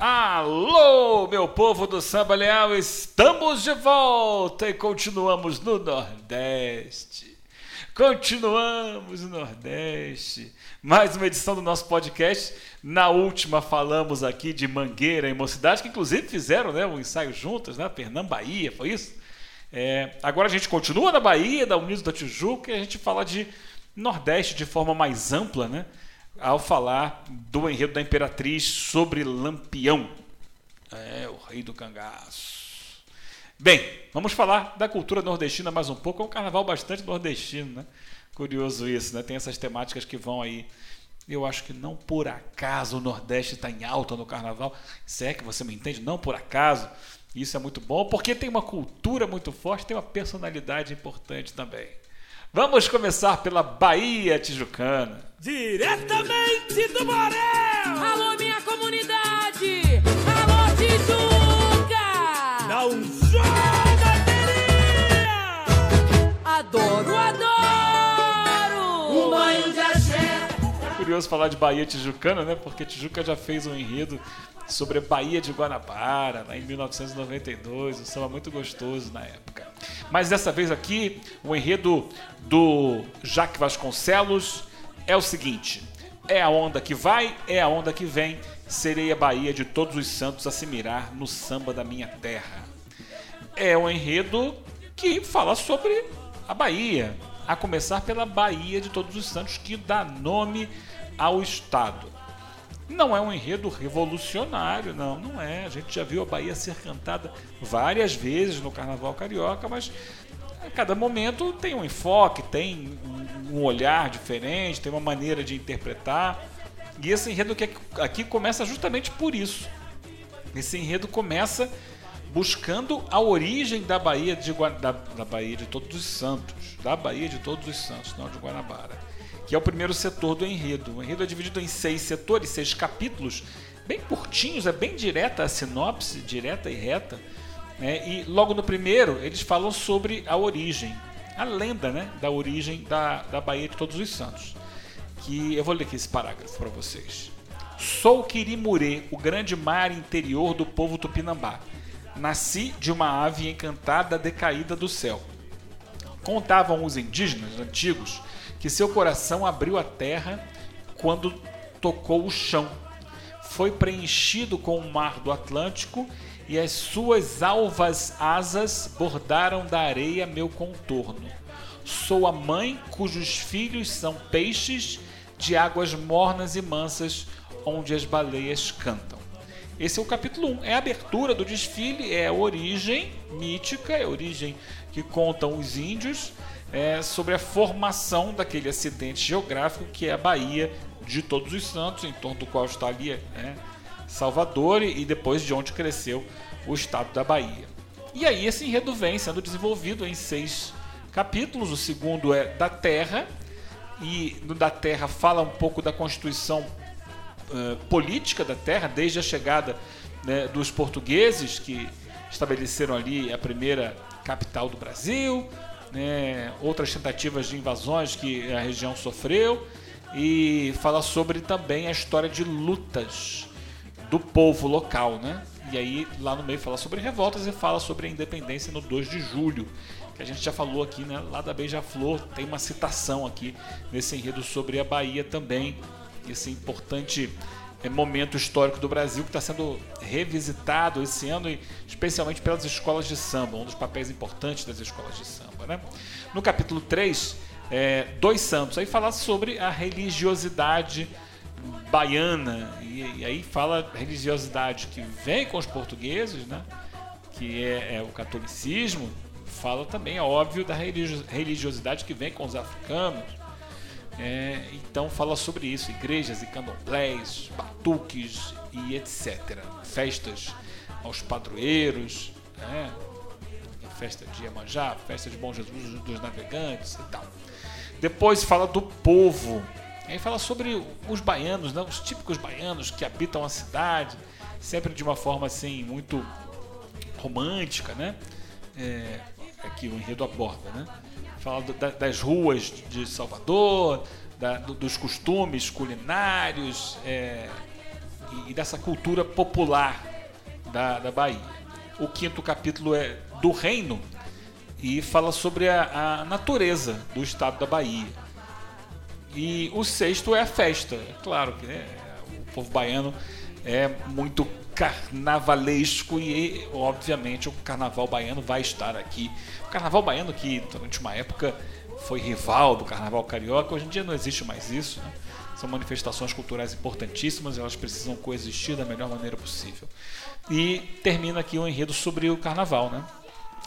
Alô, meu povo do samba leal, estamos de volta e continuamos no Nordeste. Continuamos no Nordeste. Mais uma edição do nosso podcast. Na última falamos aqui de Mangueira e Mocidade, que inclusive fizeram né, um ensaio juntas, né? Bahia, foi isso? É, agora a gente continua na Bahia, da Unidos da Tijuca, e a gente fala de Nordeste de forma mais ampla, né? Ao falar do enredo da Imperatriz sobre Lampião. É, o rei do cangaço. Bem, vamos falar da cultura nordestina mais um pouco. É um carnaval bastante nordestino, né? Curioso isso, né? Tem essas temáticas que vão aí. Eu acho que não por acaso o Nordeste está em alta no carnaval. Se é que você me entende, não por acaso. Isso é muito bom, porque tem uma cultura muito forte, tem uma personalidade importante também. Vamos começar pela Bahia Tijucana. Diretamente do Borel! Alô, minha comunidade! Curioso falar de Bahia Tijucana, né? Porque Tijuca já fez um enredo sobre a Bahia de Guanabara, lá em 1992, um samba muito gostoso na época. Mas dessa vez aqui, o enredo do Jaque Vasconcelos é o seguinte: é a onda que vai, é a onda que vem, serei a Bahia de todos os santos a se mirar no samba da minha terra. É um enredo que fala sobre a Bahia, a começar pela Bahia de Todos os Santos, que dá nome ao estado. Não é um enredo revolucionário, não, não é. A gente já viu a Bahia ser cantada várias vezes no Carnaval Carioca, mas a cada momento tem um enfoque, tem um olhar diferente, tem uma maneira de interpretar. E esse enredo aqui, aqui começa justamente por isso. Esse enredo começa buscando a origem da Bahia de, da, da Bahia de Todos os Santos, da Bahia de Todos os Santos, não de Guanabara que é o primeiro setor do enredo. O enredo é dividido em seis setores, seis capítulos, bem curtinhos, é bem direta a sinopse, direta e reta. Né? E logo no primeiro, eles falam sobre a origem, a lenda né? da origem da, da Baía de Todos os Santos. Que eu vou ler aqui esse parágrafo para vocês. Sou Quirimurê, o grande mar interior do povo tupinambá. Nasci de uma ave encantada decaída do céu. Contavam os indígenas antigos que seu coração abriu a terra quando tocou o chão. Foi preenchido com o mar do Atlântico e as suas alvas asas bordaram da areia meu contorno. Sou a mãe cujos filhos são peixes de águas mornas e mansas, onde as baleias cantam. Esse é o capítulo 1. É a abertura do desfile, é a origem mítica, é a origem que contam os índios é, sobre a formação daquele acidente geográfico que é a Bahia de Todos os Santos, em torno do qual está ali é, Salvador e depois de onde cresceu o estado da Bahia. E aí esse enredo vem sendo desenvolvido em seis capítulos. O segundo é da Terra e no da Terra fala um pouco da constituição uh, política da Terra desde a chegada né, dos portugueses que estabeleceram ali a primeira capital do Brasil, né, outras tentativas de invasões que a região sofreu e fala sobre também a história de lutas do povo local, né? E aí lá no meio fala sobre revoltas e fala sobre a independência no 2 de julho, que a gente já falou aqui, né? Lá da Beija-Flor tem uma citação aqui nesse enredo sobre a Bahia também, esse importante é, momento histórico do Brasil que está sendo revisitado esse ano, especialmente pelas escolas de samba, um dos papéis importantes das escolas de samba. Né? No capítulo 3, é, Dois Santos, aí fala sobre a religiosidade baiana, e, e, aí fala religiosidade que vem com os portugueses, né? que é, é o catolicismo, fala também, é óbvio, da religiosidade que vem com os africanos, é, então fala sobre isso, igrejas e candomblés, batuques e etc. Festas aos padroeiros, né? Festa de Iemanjá, festa de Bom Jesus dos Navegantes e tal. Depois fala do povo, aí fala sobre os baianos, né? os típicos baianos que habitam a cidade, sempre de uma forma assim muito romântica, né? É, aqui o enredo aborda, né? fala da, das ruas de Salvador, da, do, dos costumes culinários, é, e, e dessa cultura popular da, da Bahia. O quinto capítulo é do reino e fala sobre a, a natureza do estado da Bahia. E o sexto é a festa. É claro que né, o povo baiano é muito carnavalesco e, obviamente, o carnaval baiano vai estar aqui. O carnaval baiano, que durante uma época foi rival do carnaval carioca, hoje em dia não existe mais isso. Né? São manifestações culturais importantíssimas, elas precisam coexistir da melhor maneira possível. E termina aqui o um enredo sobre o carnaval, né?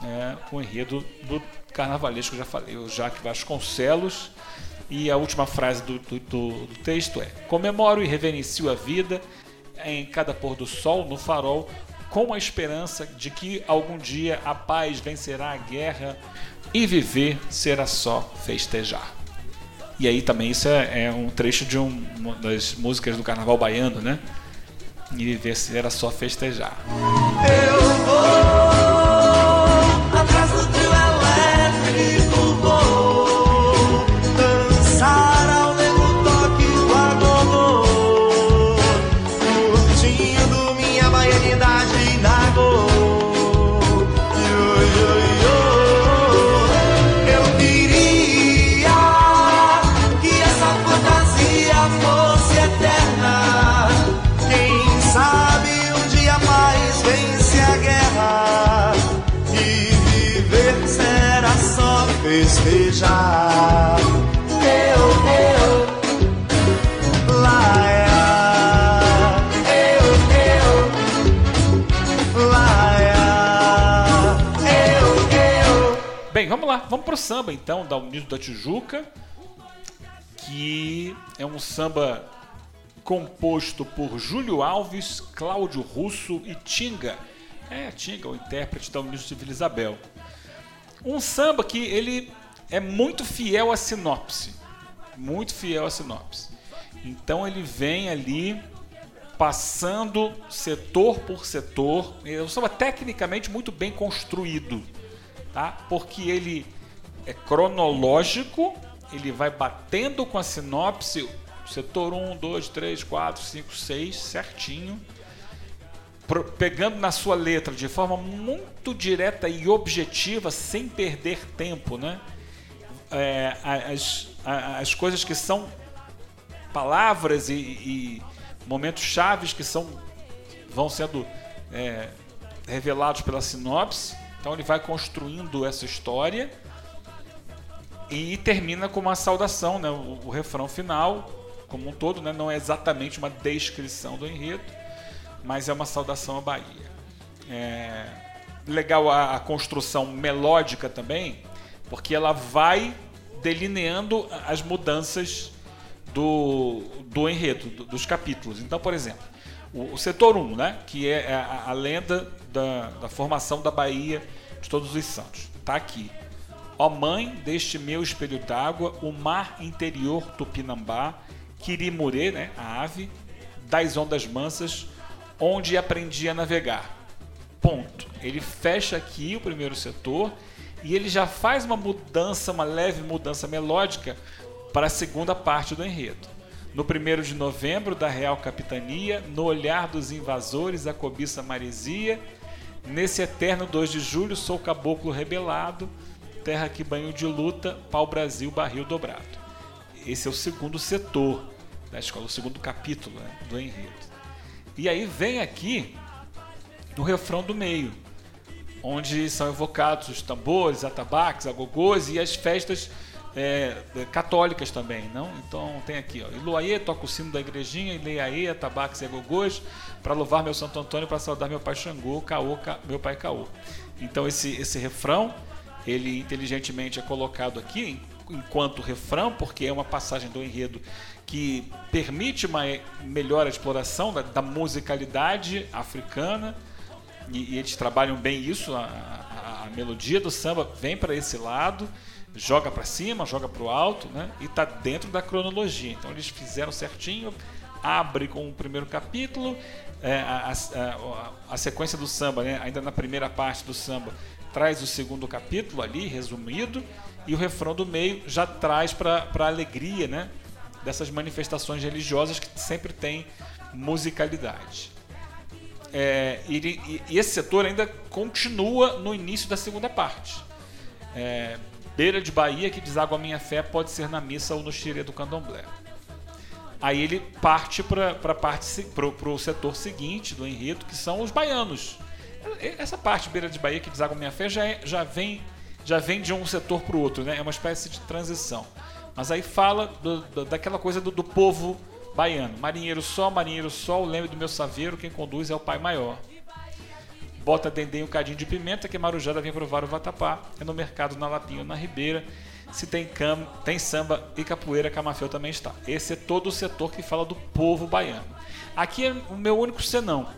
É, o enredo do carnavalesco, já falei, o Jacques Vasconcelos. E a última frase do, do, do, do texto é: Comemoro e reverencio a vida em cada pôr do sol, no farol, com a esperança de que algum dia a paz vencerá a guerra e viver será só festejar. E aí também isso é, é um trecho de um, uma das músicas do Carnaval Baiano, né? E viver será só festejar. Lá, vamos pro samba então, da Unido da Tijuca, que é um samba composto por Júlio Alves, Cláudio Russo e Tinga. É, Tinga, o intérprete da Unido de Vila Isabel. Um samba que ele é muito fiel à sinopse. Muito fiel à sinopse. Então ele vem ali passando setor por setor. É um samba tecnicamente muito bem construído, tá? Porque ele é cronológico, ele vai batendo com a sinopse, setor 1, 2, 3, 4, 5, 6, certinho pegando na sua letra de forma muito direta e objetiva, sem perder tempo, né? É, as, as coisas que são palavras e, e momentos chaves que são vão sendo é, revelados pela sinopse. Então ele vai construindo essa história e termina com uma saudação, né? O, o refrão final, como um todo, né? não é exatamente uma descrição do enredo, mas é uma saudação à Bahia. É legal a, a construção melódica também, porque ela vai delineando as mudanças do, do enredo, do, dos capítulos. Então, por exemplo, o, o setor 1, né, que é a, a lenda da, da, formação da Bahia de Todos os Santos, está aqui. Ó mãe deste meu espelho d'água, o mar interior Tupinambá, Quirimurê, né, a ave, das ondas mansas, onde aprendi a navegar. Ponto. Ele fecha aqui o primeiro setor e ele já faz uma mudança, uma leve mudança melódica para a segunda parte do enredo. No 1 de novembro, da Real Capitania, no olhar dos invasores, a cobiça maresia. Nesse eterno 2 de julho, sou caboclo rebelado, terra que banho de luta, pau-brasil, barril dobrado. Esse é o segundo setor da escola, o segundo capítulo né, do enredo. E aí vem aqui no refrão do meio, onde são evocados os tambores, atabaques, agogôs e as festas é, católicas também, não? Então tem aqui, ó, Iluaê, toca o sino da igrejinha, Ileiaê, atabaques e para louvar meu Santo Antônio, para saudar meu pai Xangô, Caô, Ca... meu pai Caô. Então esse, esse refrão, ele inteligentemente é colocado aqui enquanto refrão, porque é uma passagem do enredo que permite uma melhor exploração da, da musicalidade africana e, e, eles trabalham bem isso, a, a, a melodia do samba vem para esse lado, joga para cima, joga para o alto, né? E está dentro da cronologia. Então eles fizeram certinho, abre com o primeiro capítulo, é, a, a, a, sequência do samba, né? ainda na primeira parte do samba, traz o segundo capítulo ali, resumido, e o refrão do meio já traz para a alegria, né? dessas manifestações religiosas que sempre tem musicalidade. É, e, e, esse setor ainda continua no início da segunda parte. É, beira de Bahia que deságua minha fé pode ser na missa ou no xirê do candomblé. Aí ele parte para o setor seguinte do enredo, que são os baianos. Essa parte beira de Bahia que deságua minha fé já, é, já, vem, já vem de um setor para o outro, né? é uma espécie de transição. Mas aí fala do, do, daquela coisa do, do povo baiano. Marinheiro só, marinheiro só, lembre do meu saveiro, quem conduz é o pai maior. Bota dendê um cadinho de pimenta, que marujada vem provar o vatapá. É no mercado, na Lapinha ou na Ribeira. Se tem cam, tem samba e capoeira, Camafeu também está. Esse é todo o setor que fala do povo baiano. Aqui é o meu único senão.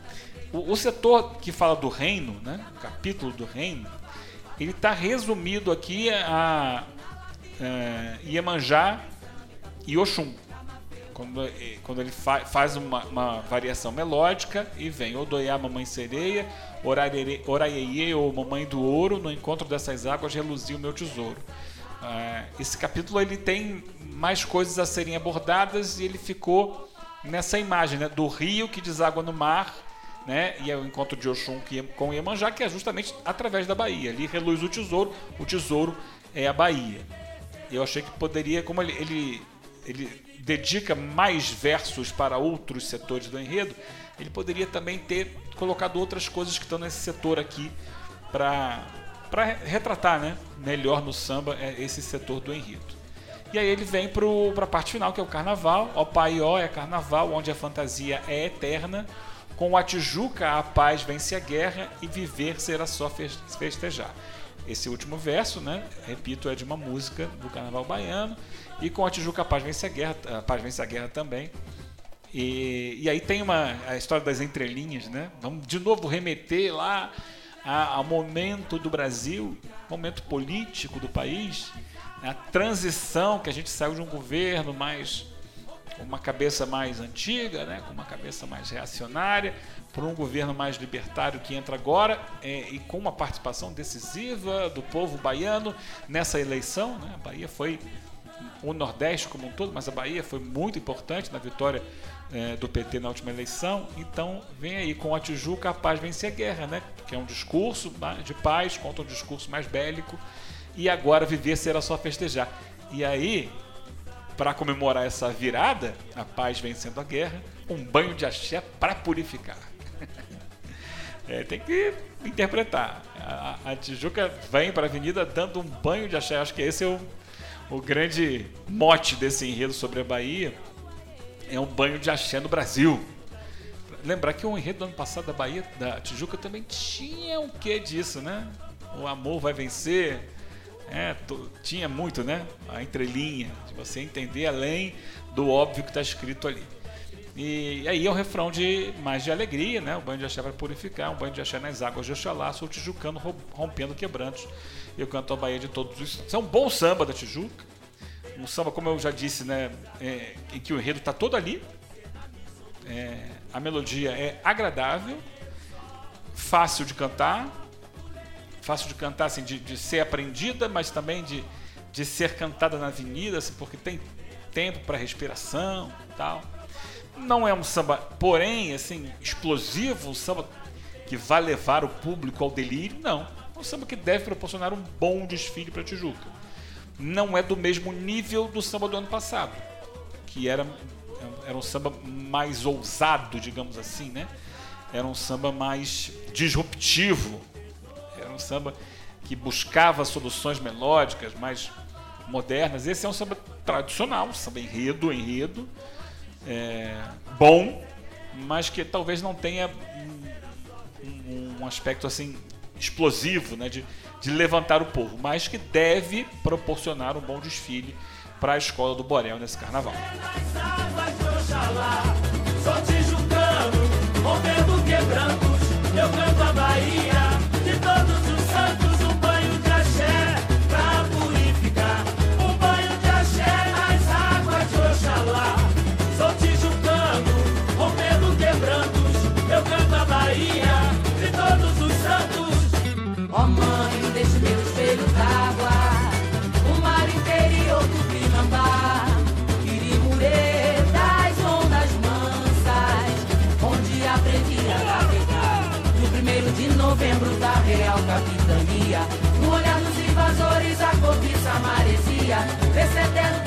O, o setor que fala do reino, né, o capítulo do reino, ele está resumido aqui a, a, a é, Iemanjá e Oxum quando, quando ele fa, faz uma, uma, variação melódica e vem Odoiá, Mamãe Sereia, Oraiê ou Mamãe do Ouro, no encontro dessas águas reluziu meu tesouro. Uh, esse capítulo ele tem mais coisas a serem abordadas e ele ficou nessa imagem né, do rio que deságua no mar né, e é o encontro de Oxum com Iemanjá, que é justamente através da Bahia. Ali reluz o tesouro, o tesouro é a Bahia. Eu achei que poderia, como ele, ele, ele dedica mais versos para outros setores do enredo, ele poderia também ter colocado outras coisas que estão nesse setor aqui para para retratar, né, melhor no samba é, esse setor do enredo. E aí ele vem para a parte final, que é o carnaval. Ó Pai Ó é carnaval, onde a fantasia é eterna. Com a Tijuca, a paz vence a guerra e viver será só festejar. Esse último verso, né, repito, é de uma música do carnaval baiano. E com a Tijuca a paz vence a guerra, a paz vence a guerra também. E, e aí tem uma a história das entrelinhas, né? Vamos de novo remeter lá ao momento do Brasil, momento político do país, a transição que a gente saiu de um governo mais com uma cabeça mais antiga, né, com uma cabeça mais reacionária, para um governo mais libertário que entra agora é, e com uma participação decisiva do povo baiano nessa eleição. Né? A Bahia foi o Nordeste como um todo, mas a Bahia foi muito importante na vitória é, do PT na última eleição. Então, vem aí com a Tijuca, a paz vence a guerra, né? Que é um discurso de paz contra um discurso mais bélico. E agora viver será só festejar. E aí, para comemorar essa virada, a paz vencendo a guerra, um banho de axé para purificar. É, tem que interpretar. A, a Tijuca vem para a avenida dando um banho de axé. Acho que esse é o o grande mote desse enredo sobre a Bahia é um banho de axé no Brasil. Lembrar que o enredo do ano passado da Bahia, da Tijuca, também tinha o um quê disso, né? O amor vai vencer. É, tinha muito, né? A entrelinha, de você entender além do óbvio que está escrito ali. E aí é um refrão de mais de alegria, né? O banho de axé vai purificar, um banho de axé nas águas de Oxalá, sou tijucano rompendo quebrantos eu canto a Bahia de todos os. Isso é um bom samba da Tijuca. Um samba, como eu já disse, né, é, em que o enredo está todo ali. É, a melodia é agradável, fácil de cantar, fácil de cantar, assim, de, de ser aprendida, mas também de, de ser cantada na avenida, assim, porque tem tempo para respiração tal. Não é um samba, porém, assim, explosivo, um samba que vai levar o público ao delírio, não um samba que deve proporcionar um bom desfile para Tijuca. Não é do mesmo nível do samba do ano passado, que era, era um samba mais ousado, digamos assim, né? Era um samba mais disruptivo, era um samba que buscava soluções melódicas mais modernas. Esse é um samba tradicional, um samba enredo, enredo, é, bom, mas que talvez não tenha um, um aspecto assim explosivo, né, de, de levantar o povo, mas que deve proporcionar um bom desfile para a escola do Borel nesse carnaval. Sou tijucano, rompendo quebrantos, eu canto a Bahia a cobiça maresia. Esse eterno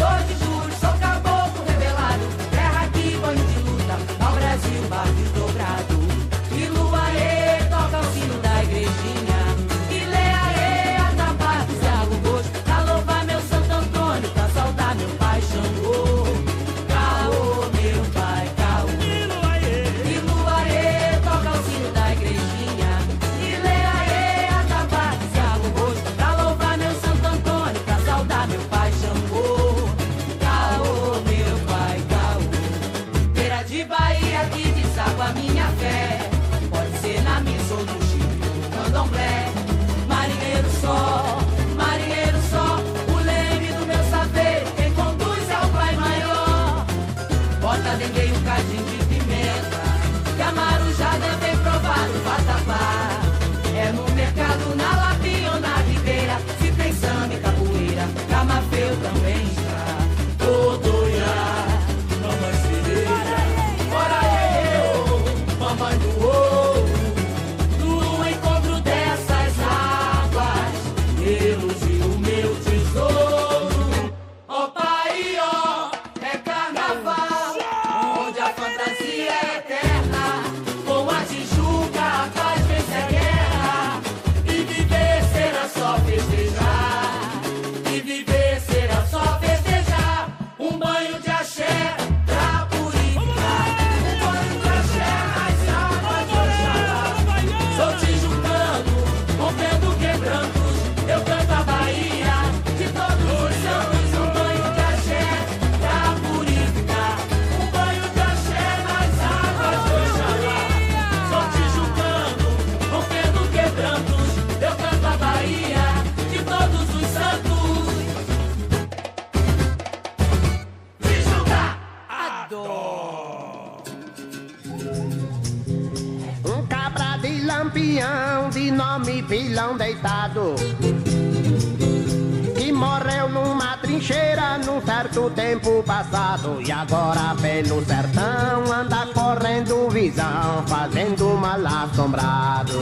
E agora pelo sertão anda correndo visão, fazendo mal assombrado.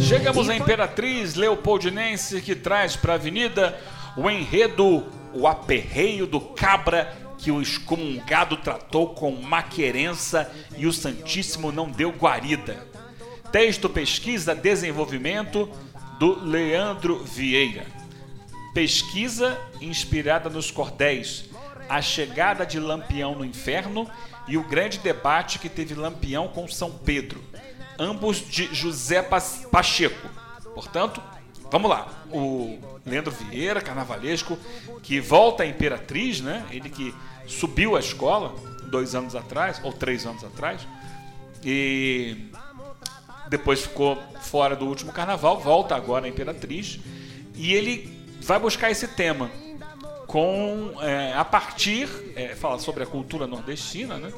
Chegamos à Imperatriz Leopoldinense que traz para a avenida o enredo O Aperreio do Cabra que o excomungado tratou com maquerença e o Santíssimo não deu guarida. Texto, pesquisa, desenvolvimento do Leandro Vieira. Pesquisa inspirada nos cordéis A Chegada de Lampião no Inferno e o grande debate que teve Lampião com São Pedro, ambos de José Pacheco. Portanto, vamos lá. O Leandro Vieira, carnavalesco, que volta à Imperatriz, né? Ele que subiu a escola dois anos atrás, ou três anos atrás, e depois ficou fora do último carnaval, volta agora à Imperatriz, e ele vai buscar esse tema com é, a partir, é, fala sobre a cultura nordestina, né?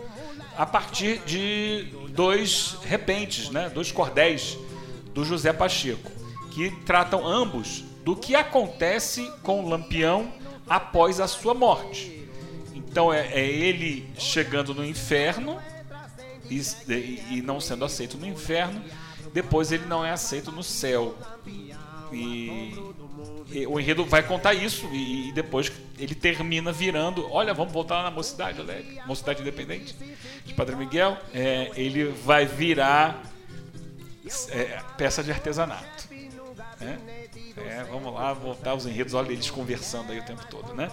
A partir de dois repentes, né? Dois cordéis do José Pacheco, que tratam ambos do que acontece com o Lampião após a sua morte. Então é, é ele chegando no inferno e, e- não sendo aceito no inferno, depois ele não é aceito no céu. E o enredo vai contar isso e, e depois ele termina virando, olha, vamos voltar lá na Mocidade Alegre, Mocidade Independente de Padre Miguel, é, ele vai virar é, peça de artesanato. né? É, vamos lá, voltar os enredos, olha eles conversando aí o tempo todo, né?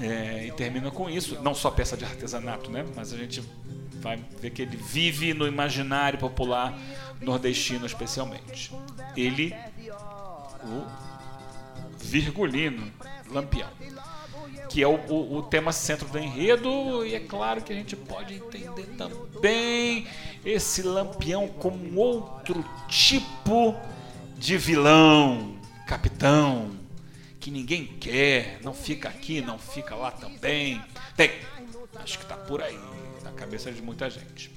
É, e termina com isso, não só peça de artesanato, né? Mas a gente vai ver que ele vive no imaginário popular nordestino, especialmente. Ele, o Virgulino Lampião, que é o, o- o tema centro do enredo, e é claro que a gente pode entender também esse Lampião como outro tipo de vilão, capitão, que ninguém quer, não fica aqui, não fica lá também. Tem, acho que tá por aí, na cabeça de muita gente.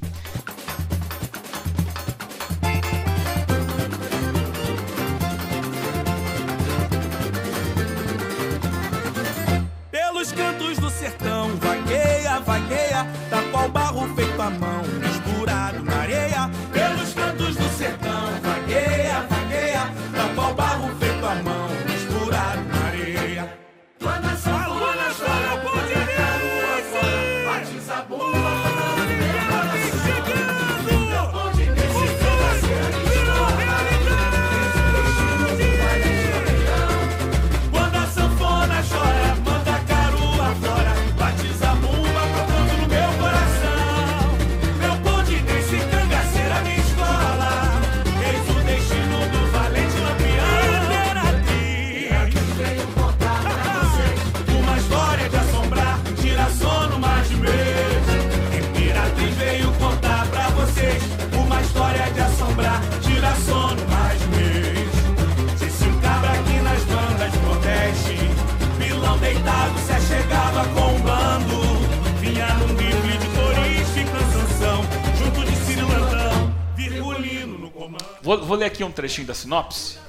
Da Vou, vou ler aqui um trechinho da sinopse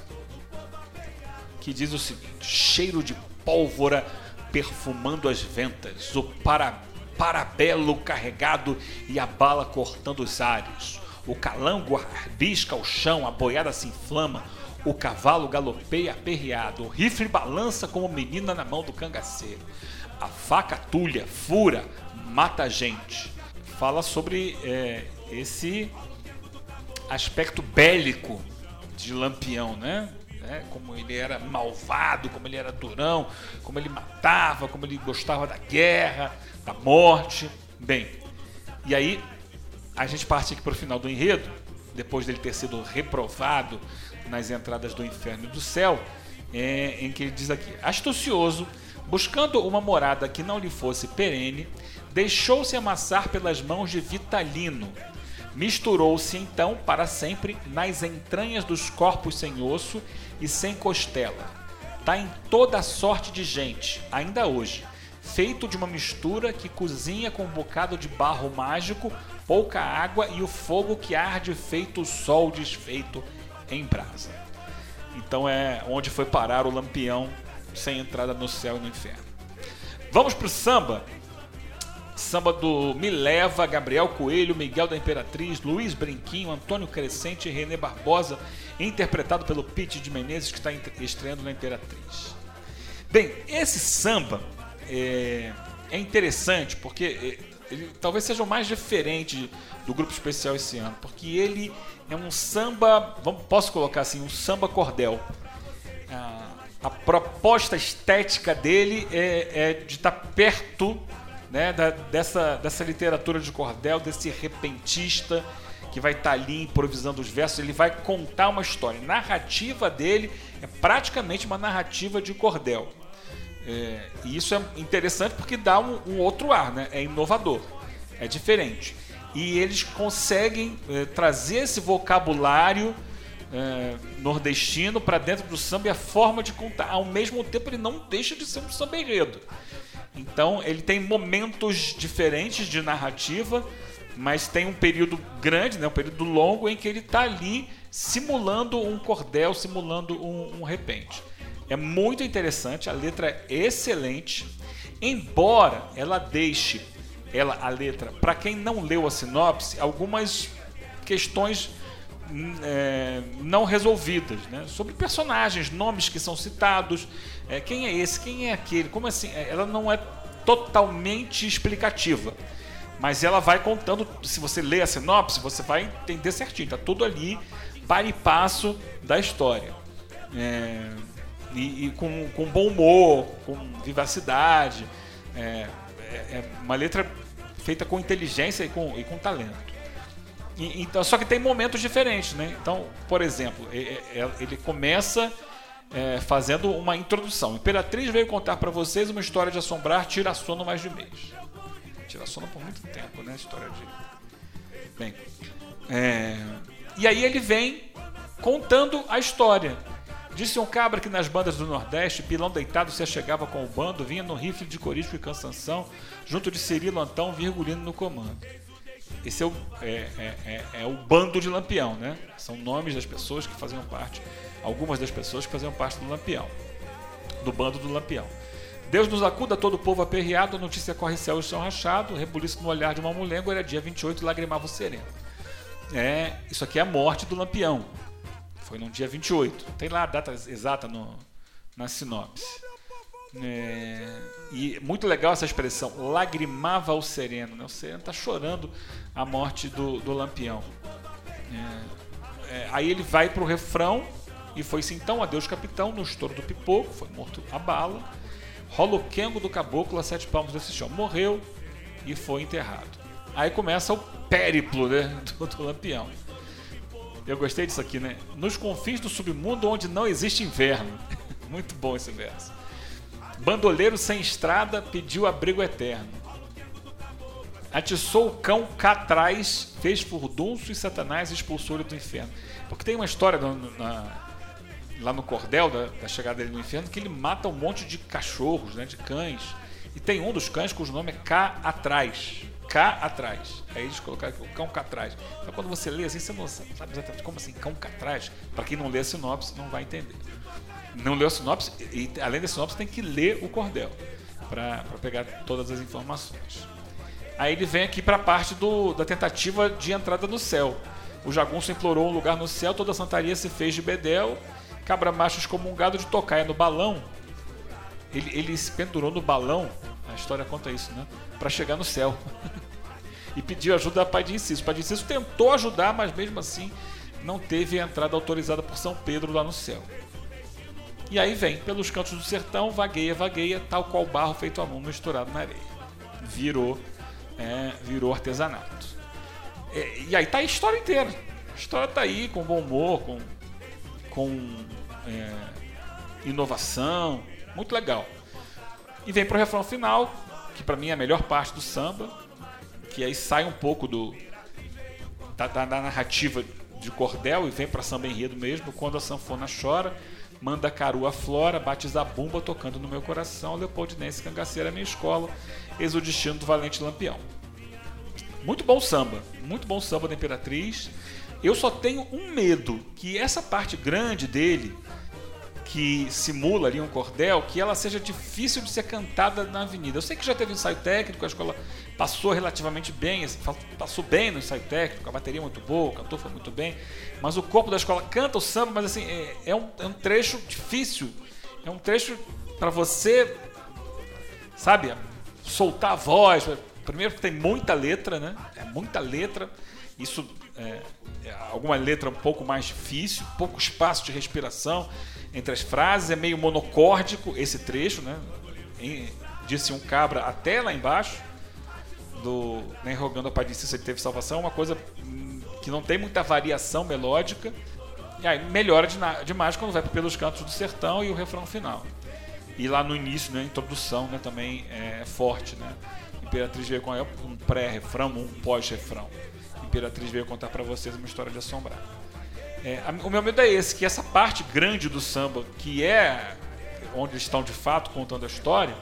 que diz o seguinte: cheiro de pólvora perfumando as ventas, o para, parabelo carregado e a bala cortando os ares. O calango arbisca o chão, a boiada se inflama, o cavalo galopeia aperreado, o rifle balança como menina na mão do cangaceiro. A faca tulha, fura, mata a gente. Fala sobre é, esse aspecto bélico de Lampião, né? É, como ele era malvado, como ele era durão, como ele matava, como ele gostava da guerra, da morte. Bem, e aí a gente parte aqui para o final do enredo, depois dele ter sido reprovado nas entradas do inferno e do céu, é, em que ele diz aqui: astucioso, buscando uma morada que não lhe fosse perene, deixou-se amassar pelas mãos de Vitalino Misturou-se então para sempre nas entranhas dos corpos sem osso e sem costela. Está em toda sorte de gente, ainda hoje, feito de uma mistura que cozinha com um bocado de barro mágico, pouca água e o fogo que arde feito o sol desfeito em brasa. Então é onde foi parar o lampião sem entrada no céu e no inferno. Vamos para o samba. Samba do Me Leva, Gabriel Coelho, Miguel da Imperatriz, Luiz Brinquinho, Antônio Crescente e Renê Barbosa, interpretado pelo Pete de Menezes, que está estreando na Imperatriz. Bem, esse samba é, é interessante porque é, ele talvez seja o mais diferente do grupo especial esse ano, porque ele é um samba, vamos, posso colocar assim, um samba cordel. A, a proposta estética dele é, é de estar perto né, da, dessa, dessa literatura de cordel, desse repentista que vai estar tá ali improvisando os versos, ele vai contar uma história. A narrativa dele é praticamente uma narrativa de cordel. É, e isso é interessante porque dá um, um, outro ar, né? é inovador, é diferente. E eles conseguem é, trazer esse vocabulário é, nordestino para dentro do samba e a forma de contar. Ao mesmo tempo, ele não deixa de ser um samba enredo. Então ele tem momentos diferentes de narrativa, mas tem um período grande, né, um período longo em que ele está ali simulando um cordel, simulando um, um repente. É muito interessante, a letra é excelente, embora ela deixe ela a letra para quem não leu a sinopse algumas questões é, não resolvidas, né? sobre personagens, nomes que são citados, é, quem é esse, quem é aquele, como assim? É, ela não é totalmente explicativa, mas ela vai contando. Se você lê a sinopse, você vai entender certinho, tá tudo ali, para e passo da história. É, e, e com, com, bom humor, com vivacidade. É, é, é uma letra feita com inteligência e com, e com talento. Então, só que tem momentos diferentes, né? Então, por exemplo, ele começa é, fazendo uma introdução. Imperatriz veio contar para vocês uma história de assombrar tira sono mais de mês. Tira sono por muito tempo, né? História de. Bem. É... E aí ele vem contando a história. Disse um cabra que nas bandas do Nordeste, pilão deitado se achegava com o bando, vinha no rifle de corisco e cansanção, junto de Cirilo Antão, virgulino no comando. Esse é o, é, é, é, é, o bando de Lampião, né? São nomes das pessoas que faziam parte, algumas das pessoas que faziam parte do Lampião, do bando do Lampião. Deus nos acuda, todo o povo aperreado, a notícia corre céu e chão rachado, rebuliço no olhar de uma mulher, era dia 28 e lagrimava o sereno. É, isso aqui é a morte do Lampião. Foi no dia 28. Tem lá a data exata no, na sinopse. É, e muito legal essa expressão, lagrimava o sereno. Né? O sereno está chorando a morte do, do Lampião. É, é, aí ele vai para o refrão e foi-se então a Deus capitão no estouro do pipoco, foi morto a bala. Rola o quengo do caboclo a sete palmos desse chão. Morreu e foi enterrado. Aí começa o périplo né, do, do Lampião. Eu gostei disso aqui, né? Nos confins do submundo onde não existe inverno. Muito bom esse verso. Bandoleiro sem estrada pediu abrigo eterno. Atiçou o cão cá atrás, fez furdunço e Satanás expulsou ele do inferno. Porque tem uma história na, lá no cordel da, da, chegada dele no inferno que ele mata um monte de cachorros, né, de cães. E tem um dos cães cujo nome é cá atrás. Cá atrás. Aí eles colocaram o cão atrás. Então quando você lê assim, você não sabe exatamente como assim, cão cá atrás. Para quem não lê a sinopse, não vai entender. Não leu a sinopse, e além da sinopse, tem que ler o cordel para pegar todas as informações. Aí ele vem aqui para a parte do, da tentativa de entrada no céu. O jagunço implorou um lugar no céu, toda a santaria se fez de bedel, cabra macho excomungado de tocaia no balão. Ele, ele se pendurou no balão, a história conta isso, né? Para chegar no céu. e pediu ajuda a Pai de Inciso. Pai de Inciso tentou ajudar, mas mesmo assim não teve a entrada autorizada por São Pedro lá no céu. E aí vem, pelos cantos do sertão, vagueia, vagueia, tal qual barro feito à mão misturado na areia. Virou, é, virou artesanato. É, e aí tá a história inteira. A história tá aí, com bom humor, com, com é, inovação, muito legal. E vem pro refrão final, que para mim é a melhor parte do samba, que aí sai um pouco do da, da, da narrativa de cordel e vem para samba enredo mesmo, quando a sanfona chora Manda Caru a Flora, bate Zabumba tocando no meu coração, Leopoldinense Cangaceira, minha escola, eis o destino do valente lampião. Muito bom samba, muito bom samba da Imperatriz. Eu só tenho um medo, que essa parte grande dele, que simula ali um cordel, que ela seja difícil de ser cantada na avenida. Eu sei que já teve ensaio técnico, a escola passou relativamente bem, passou bem no ensaio técnico, a bateria muito boa, o cantor foi muito bem, mas o corpo da escola canta o samba, mas assim, é, é, um, é um trecho difícil, é um trecho para você, sabe, soltar a voz. Primeiro tem muita letra, né? É muita letra. Isso é, é alguma letra um pouco mais difícil, pouco espaço de respiração entre as frases, é meio monocórdico esse trecho, né? disse um cabra até lá embaixo do nem rogando a Pai de Cícero teve salvação, uma coisa que não tem muita variação melódica. E aí melhora demais quando vai pelos cantos do sertão e o refrão final. E lá no início, né, a introdução né, também é forte. Né? Imperatriz veio com um pré-refrão, um pós-refrão. Imperatriz veio contar para vocês uma história de assombrar. É, o meu medo é esse, que essa parte grande do samba, que é onde eles estão de fato contando a história,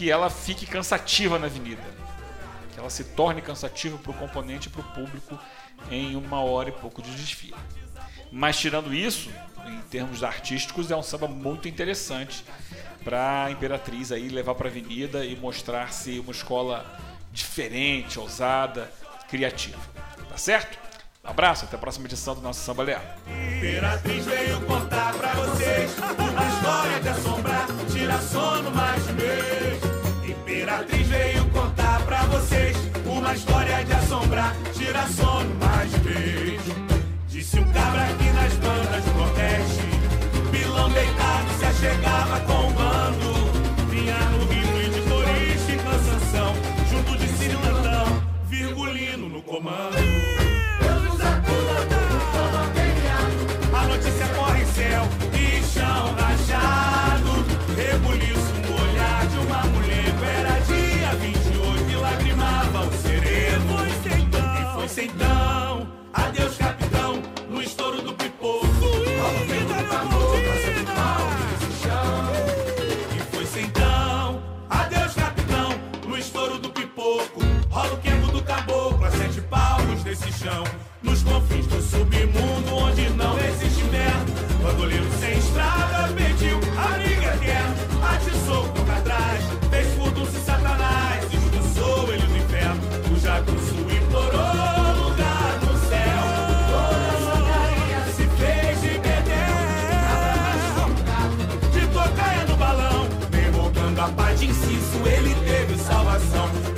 que ela fique cansativa na avenida. Que ela se torne cansativa para o componente e para o público em uma hora e pouco de desfile. Mas tirando isso, em termos artísticos, é um samba muito interessante para a Imperatriz aí levar para a avenida e mostrar-se uma escola diferente, ousada, criativa. Tá certo? Um abraço, até a próxima edição do nosso Samba Leal. Imperatriz veio contar pra vocês uma história de assombrar, tira sono mais de mês. Uma história de assombrar, tira sono mais vez. Disse um cabra aqui nas bandas do Nordeste, pilão deitado se achegava com um bando. Vinha no ritmo de florista e cansação, junto de cirilantão, virgulino no comando. Então, adeus capitão, no estouro do pipoco. Do tambor, chão. E foi então, adeus capitão, no estouro do pipoco. Rola o do caboclo, a sete palmos chão. Nos confins do submundo, onde não existe inverno. Bandoleiro sem estrada pediu a briga eterna. Atiçou toca atrás, ele teve salvação.